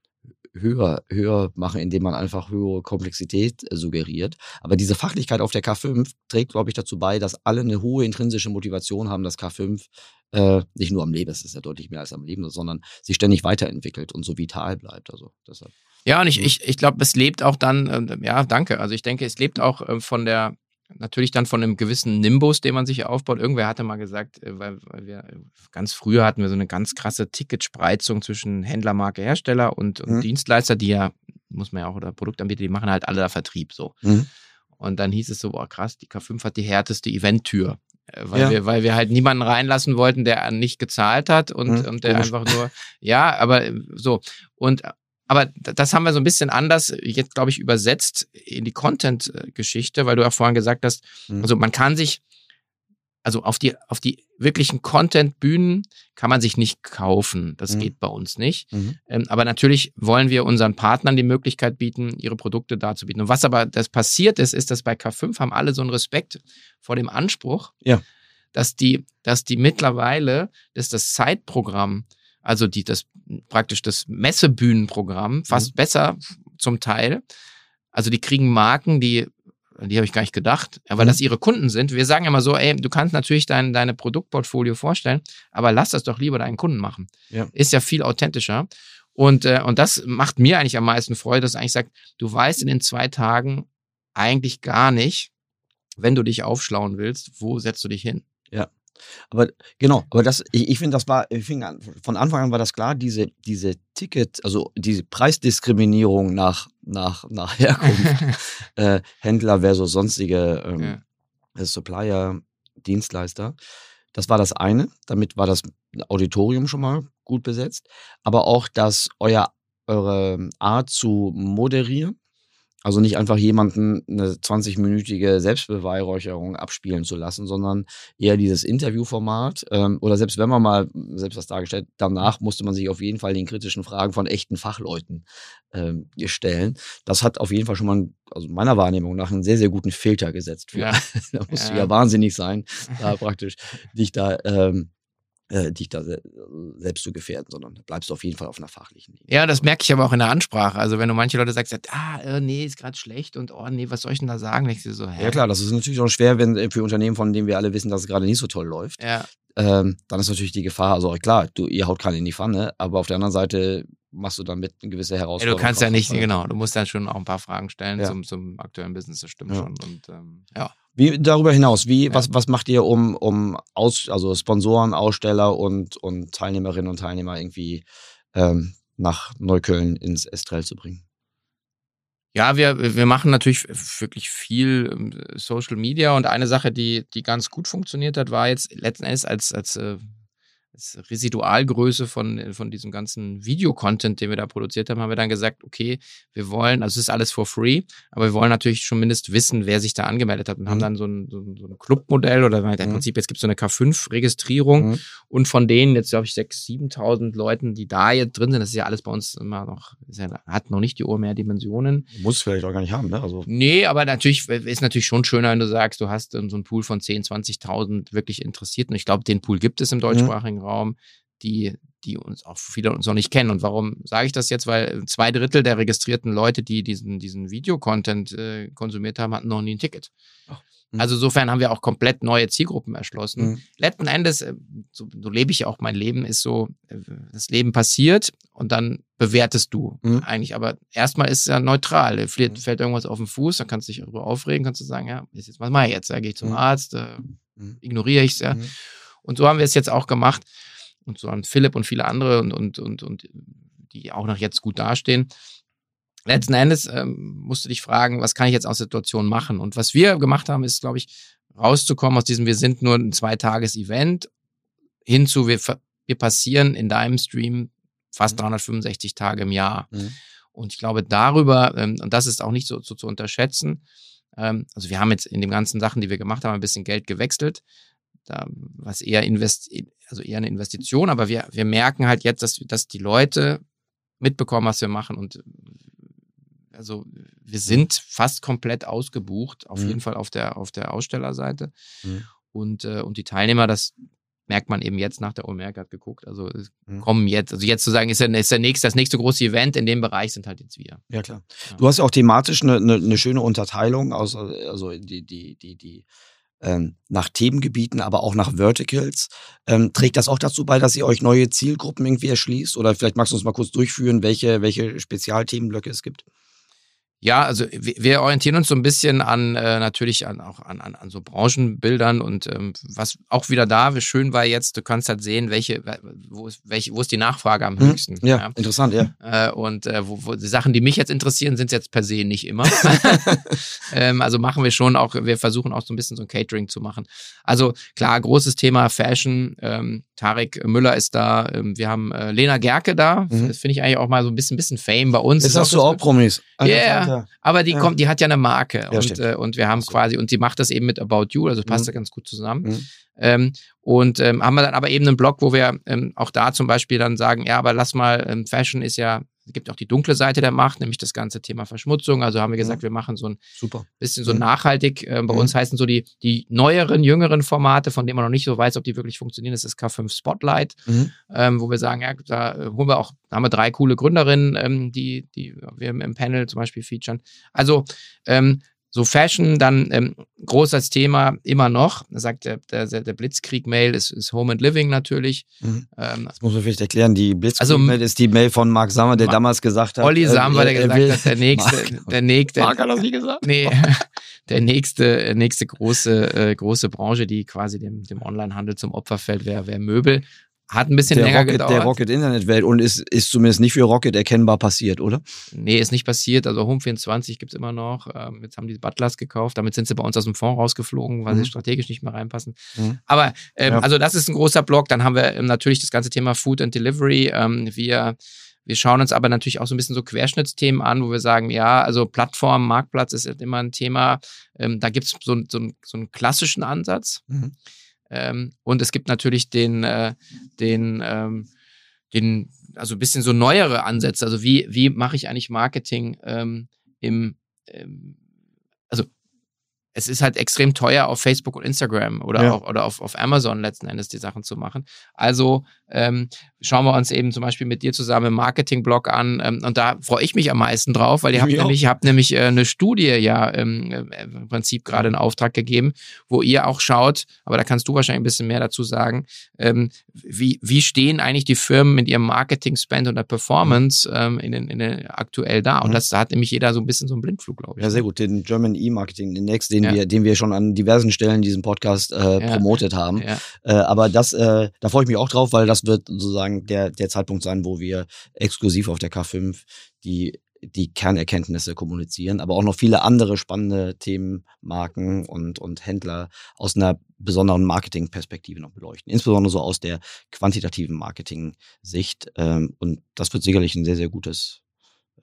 Speaker 1: höher, höher machen, indem man einfach höhere Komplexität äh, suggeriert. Aber diese Fachlichkeit auf der K5 trägt, glaube ich, dazu bei, dass alle eine hohe intrinsische Motivation haben, das K5 äh, nicht nur am Leben, es ist ja deutlich mehr als am Leben, sondern sich ständig weiterentwickelt und so vital bleibt. Also deshalb.
Speaker 2: Ja, und ich, ich, ich glaube, es lebt auch dann, äh, ja, danke. Also ich denke, es lebt auch äh, von der, natürlich dann von einem gewissen Nimbus, den man sich aufbaut. Irgendwer hatte mal gesagt, äh, weil, weil wir ganz früher hatten wir so eine ganz krasse Ticketspreizung zwischen Händler, Marke, Hersteller und, und mhm. Dienstleister, die ja, muss man ja auch, oder Produktanbieter, die machen halt alle da Vertrieb so. Mhm. Und dann hieß es so, boah, krass, die K5 hat die härteste Eventtür. Äh, weil, ja. wir, weil wir halt niemanden reinlassen wollten, der nicht gezahlt hat und, mhm, und der komisch. einfach nur, ja, aber so. Und aber das haben wir so ein bisschen anders jetzt, glaube ich, übersetzt in die Content-Geschichte, weil du auch vorhin gesagt hast, mhm. also man kann sich, also auf die, auf die wirklichen Content-Bühnen kann man sich nicht kaufen. Das mhm. geht bei uns nicht. Mhm. Ähm, aber natürlich wollen wir unseren Partnern die Möglichkeit bieten, ihre Produkte darzubieten. Und was aber das passiert ist, ist, dass bei K5 haben alle so einen Respekt vor dem Anspruch, ja. dass die, dass die mittlerweile, dass das Zeitprogramm also die, das praktisch das Messebühnenprogramm, fast mhm. besser zum Teil. Also die kriegen Marken, die, die habe ich gar nicht gedacht, weil mhm. das ihre Kunden sind. Wir sagen immer so, ey, du kannst natürlich dein, deine Produktportfolio vorstellen, aber lass das doch lieber deinen Kunden machen. Ja. Ist ja viel authentischer. Und, äh, und das macht mir eigentlich am meisten Freude, dass eigentlich sagt, du weißt in den zwei Tagen eigentlich gar nicht, wenn du dich aufschlauen willst, wo setzt du dich hin?
Speaker 1: Ja. Aber genau, aber das, ich, ich finde, das war, ich find, von Anfang an war das klar, diese, diese Ticket, also diese Preisdiskriminierung nach, nach, nach Herkunft, äh, Händler versus sonstige ähm, ja. Äh, Supplier, Dienstleister. Das war das eine. Damit war das Auditorium schon mal gut besetzt. Aber auch, dass euer, eure Art zu moderieren also nicht einfach jemanden eine 20-minütige Selbstbeweihräucherung abspielen zu lassen, sondern eher dieses Interviewformat. Ähm, oder selbst wenn man mal selbst was dargestellt, danach musste man sich auf jeden Fall den kritischen Fragen von echten Fachleuten ähm, stellen. Das hat auf jeden Fall schon mal, also meiner Wahrnehmung nach, einen sehr, sehr guten Filter gesetzt. Für, ja. da musst ja. du ja wahnsinnig sein, da praktisch dich da ähm, äh, dich da se selbst zu gefährden, sondern bleibst du auf jeden Fall auf einer fachlichen
Speaker 2: Linie. Ja, das merke ich aber auch in der Ansprache. Also wenn du manche Leute sagst, ah, äh, nee, ist gerade schlecht und oh nee, was soll ich denn da sagen? Ich so,
Speaker 1: hä? Ja klar, das ist natürlich auch schwer, wenn äh, für Unternehmen, von denen wir alle wissen, dass es gerade nicht so toll läuft. Ja. Ähm, dann ist natürlich die Gefahr, also klar, du, ihr haut keinen in die Pfanne, aber auf der anderen Seite machst du damit eine gewisse Herausforderung.
Speaker 2: Ja, du kannst ja nicht, genau, du musst dann schon auch ein paar Fragen stellen ja. zum, zum aktuellen Business, das stimmt ja. schon. Und ähm, ja.
Speaker 1: Wie darüber hinaus, wie, was, was macht ihr, um, um aus, also Sponsoren, Aussteller und, und Teilnehmerinnen und Teilnehmer irgendwie ähm, nach Neukölln ins Estrell zu bringen?
Speaker 2: Ja, wir, wir machen natürlich wirklich viel ähm, Social Media und eine Sache, die, die ganz gut funktioniert hat, war jetzt letzten Endes als, als äh, Residualgröße von, von diesem ganzen Videocontent, den wir da produziert haben, haben wir dann gesagt, okay, wir wollen, also es ist alles for free, aber wir wollen natürlich schon mindestens wissen, wer sich da angemeldet hat und mhm. haben dann so ein, so ein, so ein Clubmodell oder im mhm. Prinzip, jetzt gibt es so eine K5-Registrierung mhm. und von denen jetzt, glaube ich, 6.000, 7.000 Leuten, die da jetzt drin sind, das ist ja alles bei uns immer noch, ja, hat noch nicht die Uhr mehr Dimensionen.
Speaker 1: Muss vielleicht auch gar nicht haben, ne? Also.
Speaker 2: Nee, aber natürlich ist natürlich schon schöner, wenn du sagst, du hast so einen Pool von 10.000, 20.000 wirklich Interessierten. Ich glaube, den Pool gibt es im mhm. Deutschsprachigen Raum, die, die uns auch viele uns noch nicht kennen. Und warum sage ich das jetzt? Weil zwei Drittel der registrierten Leute, die diesen, diesen Videocontent äh, konsumiert haben, hatten noch nie ein Ticket. Ach. Mhm. Also insofern haben wir auch komplett neue Zielgruppen erschlossen. Mhm. Letzten Endes, äh, so, so, lebe ich ja auch mein Leben, ist so, äh, das Leben passiert und dann bewertest du mhm. eigentlich. Aber erstmal ist es ja neutral. Fällt, mhm. fällt irgendwas auf den Fuß, dann kannst du dich darüber aufregen, kannst du sagen, ja, jetzt, was mache ich jetzt? Da gehe ich zum mhm. Arzt, äh, mhm. ignoriere ich es ja. Und so haben wir es jetzt auch gemacht. Und so haben Philipp und viele andere und, und, und, und die auch noch jetzt gut dastehen letzten Endes ähm, musst du dich fragen, was kann ich jetzt aus der Situation machen? Und was wir gemacht haben, ist, glaube ich, rauszukommen aus diesem, wir sind nur ein Zweitages-Event hinzu, wir, wir passieren in deinem Stream fast 365 mhm. Tage im Jahr. Mhm. Und ich glaube, darüber, ähm, und das ist auch nicht so, so zu unterschätzen, ähm, also wir haben jetzt in den ganzen Sachen, die wir gemacht haben, ein bisschen Geld gewechselt, da, was eher invest, also eher eine Investition, aber wir, wir merken halt jetzt, dass, dass die Leute mitbekommen, was wir machen und also wir sind fast komplett ausgebucht, auf mhm. jeden Fall auf der, auf der Ausstellerseite. Mhm. Und, äh, und die Teilnehmer, das merkt man eben jetzt nach der OMERG hat geguckt. Also mhm. kommen jetzt, also jetzt zu sagen, ist, der, ist der nächste, das nächste große Event in dem Bereich sind halt jetzt wir.
Speaker 1: Ja, klar. Ja. Du hast ja auch thematisch eine, eine, eine schöne Unterteilung, aus, also die, die, die, die ähm, nach Themengebieten, aber auch nach Verticals. Ähm, trägt das auch dazu bei, dass ihr euch neue Zielgruppen irgendwie erschließt? Oder vielleicht magst du uns mal kurz durchführen, welche, welche Spezialthemenblöcke es gibt?
Speaker 2: Ja, also wir orientieren uns so ein bisschen an äh, natürlich an auch an, an, an so Branchenbildern und ähm, was auch wieder da wie schön war jetzt, du kannst halt sehen, welche, wo ist, welche, wo ist die Nachfrage am hm, höchsten.
Speaker 1: Ja, ja. interessant, ja.
Speaker 2: Äh, und äh, wo, wo die Sachen, die mich jetzt interessieren, sind jetzt per se nicht immer. ähm, also machen wir schon auch, wir versuchen auch so ein bisschen so ein Catering zu machen. Also klar, großes Thema Fashion. Ähm, Tarek Müller ist da. Ähm, wir haben äh, Lena Gerke da. Mhm. Das finde ich eigentlich auch mal so ein bisschen, bisschen Fame bei uns.
Speaker 1: Jetzt hast du auch Promis.
Speaker 2: Ja, yeah, aber die ja. kommt, die hat ja eine Marke ja, und, äh, und wir haben quasi und die macht das eben mit About You, also passt mhm. da ganz gut zusammen. Mhm. Ähm, und ähm, haben wir dann aber eben einen Blog, wo wir ähm, auch da zum Beispiel dann sagen, ja, aber lass mal, ähm, Fashion ist ja es gibt auch die dunkle Seite der Macht, nämlich das ganze Thema Verschmutzung. Also haben wir gesagt, ja. wir machen so ein Super. bisschen so nachhaltig. Äh, bei ja. uns heißen so die, die neueren, jüngeren Formate, von denen man noch nicht so weiß, ob die wirklich funktionieren. Das ist K5 Spotlight, mhm. ähm, wo wir sagen, ja, da äh, holen wir auch, da haben wir drei coole Gründerinnen, ähm, die, die wir im Panel zum Beispiel featuren. Also ähm, so Fashion, dann ähm, großes Thema immer noch, sagt der, der, der Blitzkrieg-Mail, ist, ist Home and Living natürlich.
Speaker 1: Mhm. Ähm, das muss man vielleicht erklären, die Blitzkrieg-Mail also, ist die Mail von Mark Sammer, der Ma damals gesagt hat.
Speaker 2: Olli Sammer, äh, der gesagt hat, der nächste,
Speaker 1: Mark,
Speaker 2: der nächste.
Speaker 1: Mark hat das nie gesagt?
Speaker 2: Nee, der nächste, nächste große, äh, große Branche, die quasi dem, dem Onlinehandel zum Opfer fällt, wäre wär Möbel. Hat ein bisschen
Speaker 1: der
Speaker 2: länger
Speaker 1: Rocket,
Speaker 2: gedauert.
Speaker 1: Der Rocket-Internet-Welt und ist, ist zumindest nicht für Rocket erkennbar passiert, oder?
Speaker 2: Nee, ist nicht passiert. Also Home24 gibt es immer noch. Ähm, jetzt haben die Butlers gekauft. Damit sind sie bei uns aus dem Fonds rausgeflogen, weil mhm. sie strategisch nicht mehr reinpassen. Mhm. Aber ähm, ja. also das ist ein großer Block. Dann haben wir ähm, natürlich das ganze Thema Food and Delivery. Ähm, wir wir schauen uns aber natürlich auch so ein bisschen so Querschnittsthemen an, wo wir sagen, ja, also Plattform, Marktplatz ist immer ein Thema. Ähm, da gibt es so, so, so, einen klassischen Ansatz. Mhm. Ähm, und es gibt natürlich den, äh, den, ähm, den, also ein bisschen so neuere Ansätze. Also wie, wie mache ich eigentlich Marketing ähm, im, ähm, also es ist halt extrem teuer auf Facebook und Instagram oder, ja. auch, oder auf, auf Amazon letzten Endes die Sachen zu machen. Also ähm, schauen wir uns eben zum Beispiel mit dir zusammen im Marketing-Blog an ähm, und da freue ich mich am meisten drauf, weil ihr habt nämlich, habt nämlich äh, eine Studie ja ähm, äh, im Prinzip gerade in Auftrag gegeben, wo ihr auch schaut, aber da kannst du wahrscheinlich ein bisschen mehr dazu sagen, ähm, wie, wie stehen eigentlich die Firmen mit ihrem Marketing-Spend und der Performance ähm, in, den, in den aktuell da? Und mhm. das da hat nämlich jeder so ein bisschen so einen Blindflug, glaube ich.
Speaker 1: Ja, sehr gut. Den German E-Marketing Index, den, ja. wir, den wir schon an diversen Stellen in diesem Podcast äh, ja. promotet haben. Ja. Äh, aber das, äh, da freue ich mich auch drauf, weil das wird sozusagen der, der Zeitpunkt sein, wo wir exklusiv auf der K5 die die Kernerkenntnisse kommunizieren, aber auch noch viele andere spannende Themen, Marken und, und Händler aus einer besonderen Marketingperspektive noch beleuchten. Insbesondere so aus der quantitativen Marketing-Sicht. Ähm, und das wird sicherlich ein sehr, sehr gutes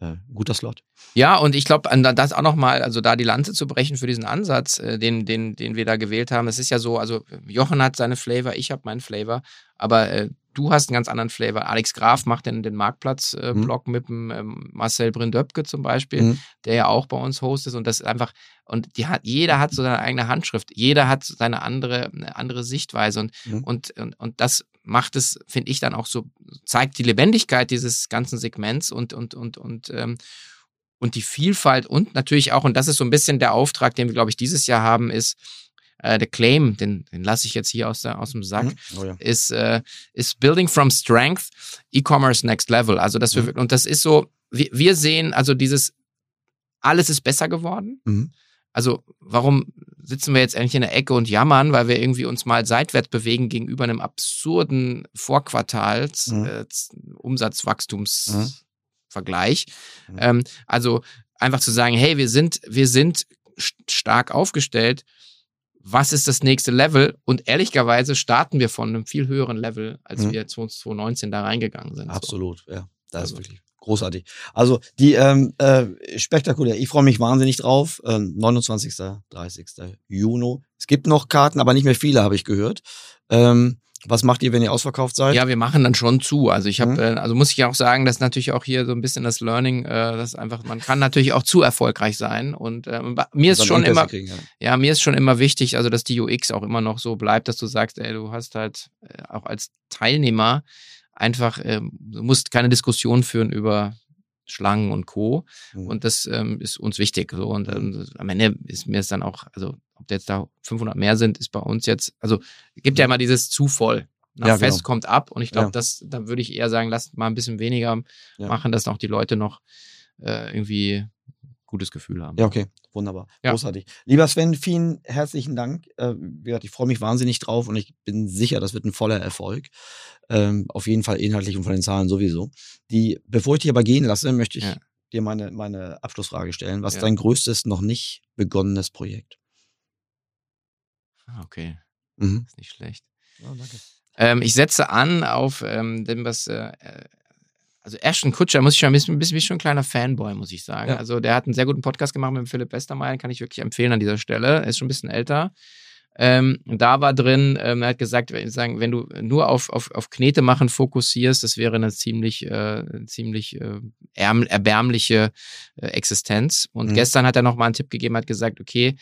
Speaker 1: äh, guter Slot.
Speaker 2: Ja, und ich glaube, das auch nochmal, also da die Lanze zu brechen für diesen Ansatz, äh, den, den, den wir da gewählt haben, es ist ja so, also Jochen hat seine Flavor, ich habe meinen Flavor, Aber äh, du hast einen ganz anderen Flavor. Alex Graf macht den, den Marktplatz-Blog äh, mhm. mit dem ähm, Marcel Brindöpke zum Beispiel, mhm. der ja auch bei uns hostet. Und das ist einfach, und die hat, jeder hat so seine eigene Handschrift, jeder hat seine andere, andere Sichtweise. Und, mhm. und, und, und das macht es, finde ich, dann auch so, zeigt die Lebendigkeit dieses ganzen Segments und, und, und, und, ähm, und die Vielfalt und natürlich auch, und das ist so ein bisschen der Auftrag, den wir, glaube ich, dieses Jahr haben, ist, äh, der Claim, den, den lasse ich jetzt hier aus, der, aus dem Sack, mhm. oh ja. ist, äh, ist Building from Strength, E-Commerce Next Level. Also, dass wir, mhm. und das ist so, wir, wir sehen, also dieses, alles ist besser geworden. Mhm. Also, warum sitzen wir jetzt endlich in der Ecke und jammern, weil wir irgendwie uns mal seitwärts bewegen gegenüber einem absurden Vorquartals, mhm. äh, Umsatzwachstumsvergleich. Mhm. Ähm, also einfach zu sagen, hey, wir sind, wir sind stark aufgestellt was ist das nächste Level? Und ehrlicherweise starten wir von einem viel höheren Level, als mhm. wir 2019 da reingegangen sind.
Speaker 1: Absolut, so. ja. Das also. ist wirklich großartig. Also die ähm, äh, spektakulär. Ich freue mich wahnsinnig drauf. Ähm, 29. 30. Juni. Es gibt noch Karten, aber nicht mehr viele, habe ich gehört. Ähm, was macht ihr, wenn ihr ausverkauft seid?
Speaker 2: Ja, wir machen dann schon zu. Also ich habe, mhm. äh, also muss ich auch sagen, dass natürlich auch hier so ein bisschen das Learning, äh, dass einfach, man kann natürlich auch zu erfolgreich sein. Und äh, mir ist schon immer, kriegen, ja. ja. mir ist schon immer wichtig, also dass die UX auch immer noch so bleibt, dass du sagst, ey, du hast halt äh, auch als Teilnehmer einfach, äh, du musst keine Diskussion führen über Schlangen und Co. Mhm. Und das ähm, ist uns wichtig. So. Und ähm, am Ende ist mir es dann auch, also ob jetzt da 500 mehr sind, ist bei uns jetzt, also gibt ja immer dieses zu voll. Nach ja, Fest genau. kommt ab und ich glaube, ja. das, da würde ich eher sagen, lasst mal ein bisschen weniger ja. machen, dass auch die Leute noch äh, irgendwie gutes Gefühl haben.
Speaker 1: Ja, okay, wunderbar. Ja. Großartig. Lieber Sven, vielen herzlichen Dank. Äh, ich freue mich wahnsinnig drauf und ich bin sicher, das wird ein voller Erfolg. Ähm, auf jeden Fall inhaltlich und von den Zahlen sowieso. Die, bevor ich dich aber gehen lasse, möchte ich dir meine, meine Abschlussfrage stellen. Was ist dein größtes, noch nicht begonnenes Projekt?
Speaker 2: Ah, okay. Mhm. Ist nicht schlecht. Oh. Ähm, ich setze an auf ähm, dem, was. Äh, also Ashton Kutscher muss ich schon ein bisschen, ein bisschen schon ein kleiner Fanboy, muss ich sagen. Ja. Also der hat einen sehr guten Podcast gemacht mit Philipp Westermeier, kann ich wirklich empfehlen an dieser Stelle. Er ist schon ein bisschen älter. Ähm, da war drin, ähm, er hat gesagt, wenn, sagen, wenn du nur auf, auf, auf Knete machen fokussierst, das wäre eine ziemlich, äh, ziemlich äh, erbärmliche äh, Existenz. Und mhm. gestern hat er nochmal einen Tipp gegeben, hat gesagt, okay,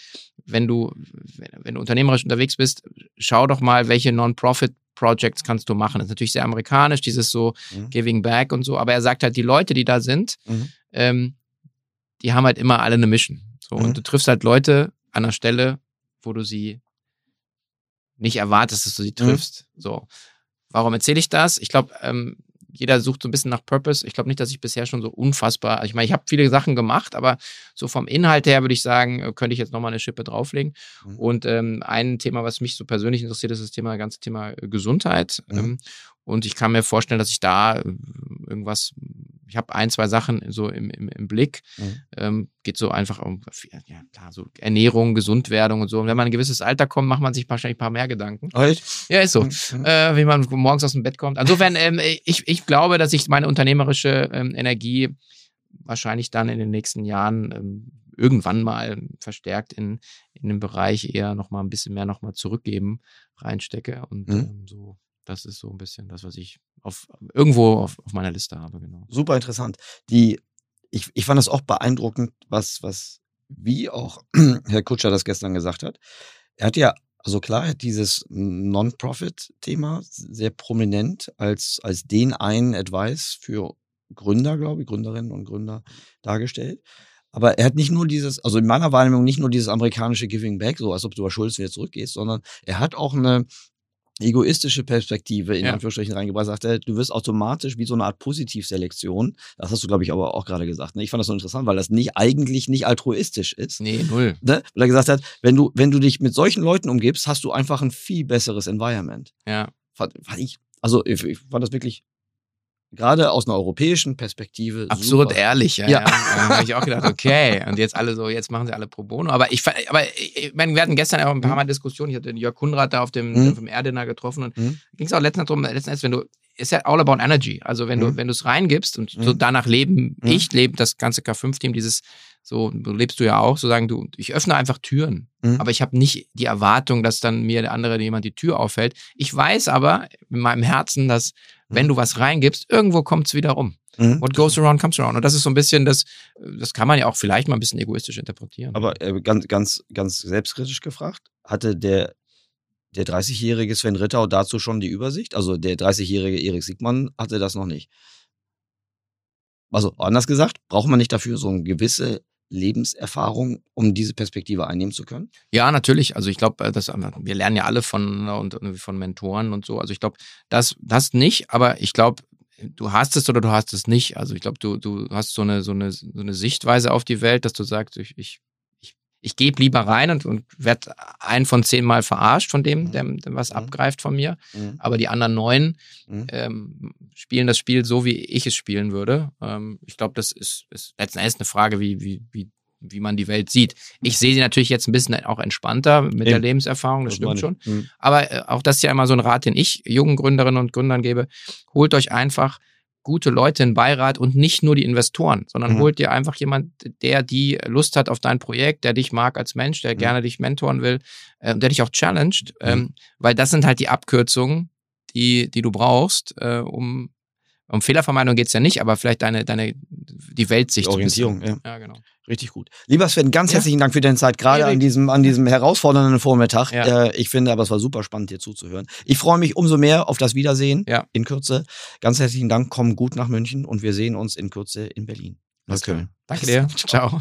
Speaker 2: wenn du, wenn du unternehmerisch unterwegs bist, schau doch mal, welche Non-Profit Projects kannst du machen. Das ist natürlich sehr amerikanisch, dieses so mhm. Giving Back und so, aber er sagt halt, die Leute, die da sind, mhm. ähm, die haben halt immer alle eine Mission. So, und mhm. du triffst halt Leute an der Stelle, wo du sie nicht erwartest, dass du sie mhm. triffst. So. Warum erzähle ich das? Ich glaube, ähm, jeder sucht so ein bisschen nach Purpose. Ich glaube nicht, dass ich bisher schon so unfassbar, ich meine, ich habe viele Sachen gemacht, aber so vom Inhalt her würde ich sagen, äh, könnte ich jetzt nochmal eine Schippe drauflegen. Mhm. Und ähm, ein Thema, was mich so persönlich interessiert, ist das Thema, ganze Thema äh, Gesundheit. Mhm. Ähm, und ich kann mir vorstellen, dass ich da äh, irgendwas, ich habe ein, zwei Sachen so im, im, im Blick. Mhm. Ähm, geht so einfach um, ja klar, so Ernährung, Gesundwerdung und so. Und wenn man ein gewisses Alter kommt, macht man sich wahrscheinlich ein paar mehr Gedanken.
Speaker 1: Echt?
Speaker 2: Ja, ist so. Mhm. Äh, wie man morgens aus dem Bett kommt. Insofern, ähm, ich, ich glaube, dass ich meine unternehmerische ähm, Energie wahrscheinlich dann in den nächsten Jahren ähm, irgendwann mal verstärkt in, in den Bereich eher nochmal ein bisschen mehr nochmal zurückgeben reinstecke und mhm. ähm, so das ist so ein bisschen das, was ich auf, irgendwo auf, auf meiner Liste habe, genau.
Speaker 1: Super interessant. Die, ich, ich fand das auch beeindruckend, was, was, wie auch Herr Kutscher das gestern gesagt hat. Er hat ja, also klar, er hat dieses Non-Profit-Thema sehr prominent als, als den einen Advice für Gründer, glaube ich, Gründerinnen und Gründer dargestellt. Aber er hat nicht nur dieses, also in meiner Wahrnehmung nicht nur dieses amerikanische Giving Back, so als ob du bei Schulz wieder zurückgehst, sondern er hat auch eine, egoistische Perspektive in ja. Anführungsstrichen reingebracht, sagt er, du wirst automatisch wie so eine Art Positivselektion, das hast du, glaube ich, aber auch gerade gesagt. Ne? Ich fand das so interessant, weil das nicht eigentlich nicht altruistisch ist.
Speaker 2: Nee, null.
Speaker 1: Ne? Weil er gesagt hat, wenn du, wenn du dich mit solchen Leuten umgibst, hast du einfach ein viel besseres Environment.
Speaker 2: Ja.
Speaker 1: Fand, fand ich, also ich, ich fand das wirklich gerade aus einer europäischen Perspektive.
Speaker 2: Absurd super. ehrlich, ja. ja. ja. Da habe ich auch gedacht, okay. Und jetzt alle so, jetzt machen sie alle pro bono. Aber ich, aber ich meine, wir hatten gestern auch ein paar mhm. Mal Diskussionen. Ich hatte den Jörg Kunrad da auf dem, mhm. auf dem Erdinner getroffen und mhm. ging es auch letztens darum, letzten wenn du, ist ja all about energy. Also wenn du, mhm. wenn du es reingibst und so mhm. danach leben, mhm. ich lebe das ganze K5-Team, dieses so lebst du ja auch, so sagen du, ich öffne einfach Türen. Mhm. Aber ich habe nicht die Erwartung, dass dann mir der andere jemand die Tür auffällt. Ich weiß aber in meinem Herzen, dass wenn mhm. du was reingibst, irgendwo kommt es wieder rum. Mhm. What goes around comes around. Und das ist so ein bisschen das, das kann man ja auch vielleicht mal ein bisschen egoistisch interpretieren.
Speaker 1: Aber äh, ganz, ganz, ganz selbstkritisch gefragt, hatte der, der 30-jährige Sven Rittau dazu schon die Übersicht? Also der 30-jährige Erik Siegmann hatte das noch nicht. Also anders gesagt, braucht man nicht dafür so eine gewisse Lebenserfahrung, um diese Perspektive einnehmen zu können?
Speaker 2: Ja, natürlich. Also ich glaube, äh, wir lernen ja alle von und, von Mentoren und so. Also ich glaube, das, das nicht, aber ich glaube, du hast es oder du hast es nicht. Also ich glaube, du, du hast so eine, so, eine, so eine Sichtweise auf die Welt, dass du sagst, ich, ich, ich, gebe lieber rein und, und werde ein von zehn Mal verarscht von dem, mhm. der, der was mhm. abgreift von mir. Mhm. Aber die anderen neun mhm. ähm, spielen das Spiel so, wie ich es spielen würde. Ähm, ich glaube, das ist, ist letzten Endes eine Frage, wie, wie, wie wie man die Welt sieht. Ich sehe sie natürlich jetzt ein bisschen auch entspannter mit Eben. der Lebenserfahrung, das, das stimmt schon. Mhm. Aber äh, auch das ist ja immer so ein Rat, den ich jungen Gründerinnen und Gründern gebe. Holt euch einfach gute Leute in Beirat und nicht nur die Investoren, sondern mhm. holt dir einfach jemand, der die Lust hat auf dein Projekt, der dich mag als Mensch, der mhm. gerne dich mentoren will, äh, der dich auch challenged, mhm. ähm, weil das sind halt die Abkürzungen, die, die du brauchst, äh, um um Fehlervermeidung geht es ja nicht, aber vielleicht deine, deine, die Weltsicht.
Speaker 1: Die Orientierung, ja. ja. genau. Richtig gut. Lieber Sven, ganz ja. herzlichen Dank für deine Zeit, gerade an diesem, an diesem herausfordernden Vormittag. Ja. Äh, ich finde aber, es war super spannend, dir zuzuhören. Ich freue mich umso mehr auf das Wiedersehen ja. in Kürze. Ganz herzlichen Dank, komm gut nach München und wir sehen uns in Kürze in Berlin.
Speaker 2: Okay. Danke dir. Ciao.